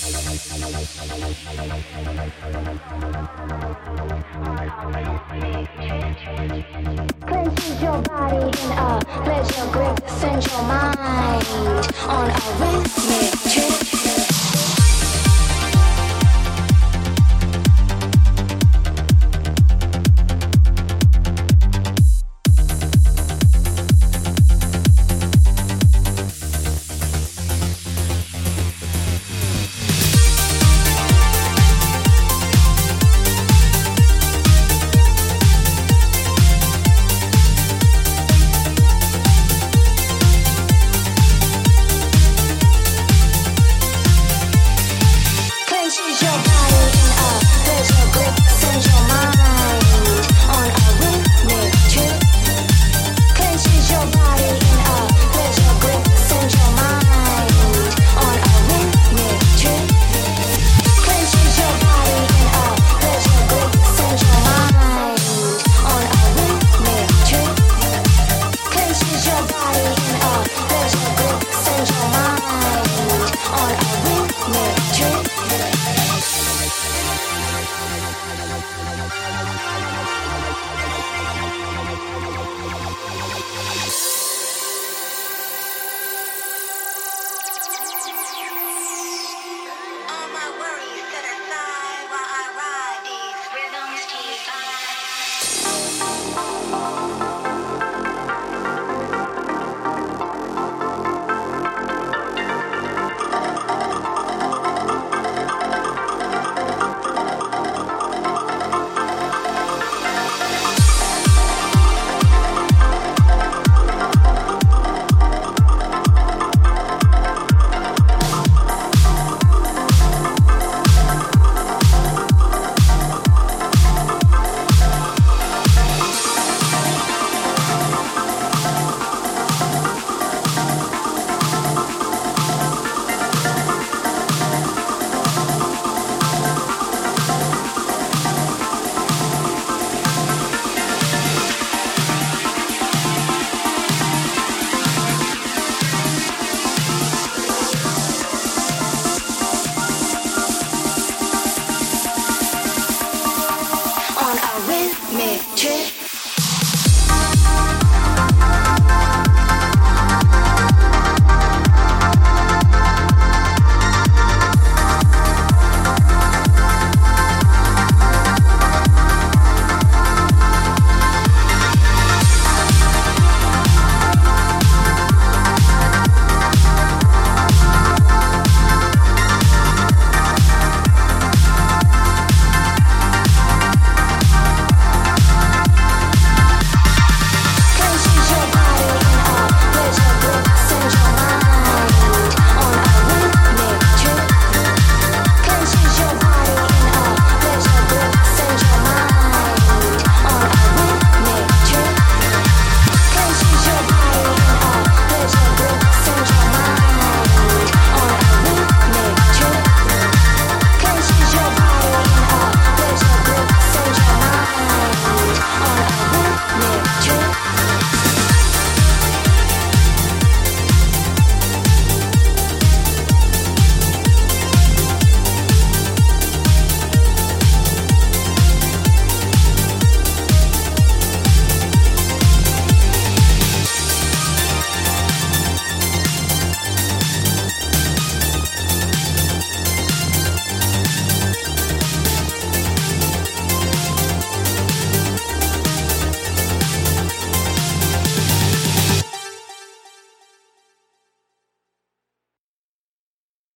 Clenches your body in a pleasure grip, send your mind.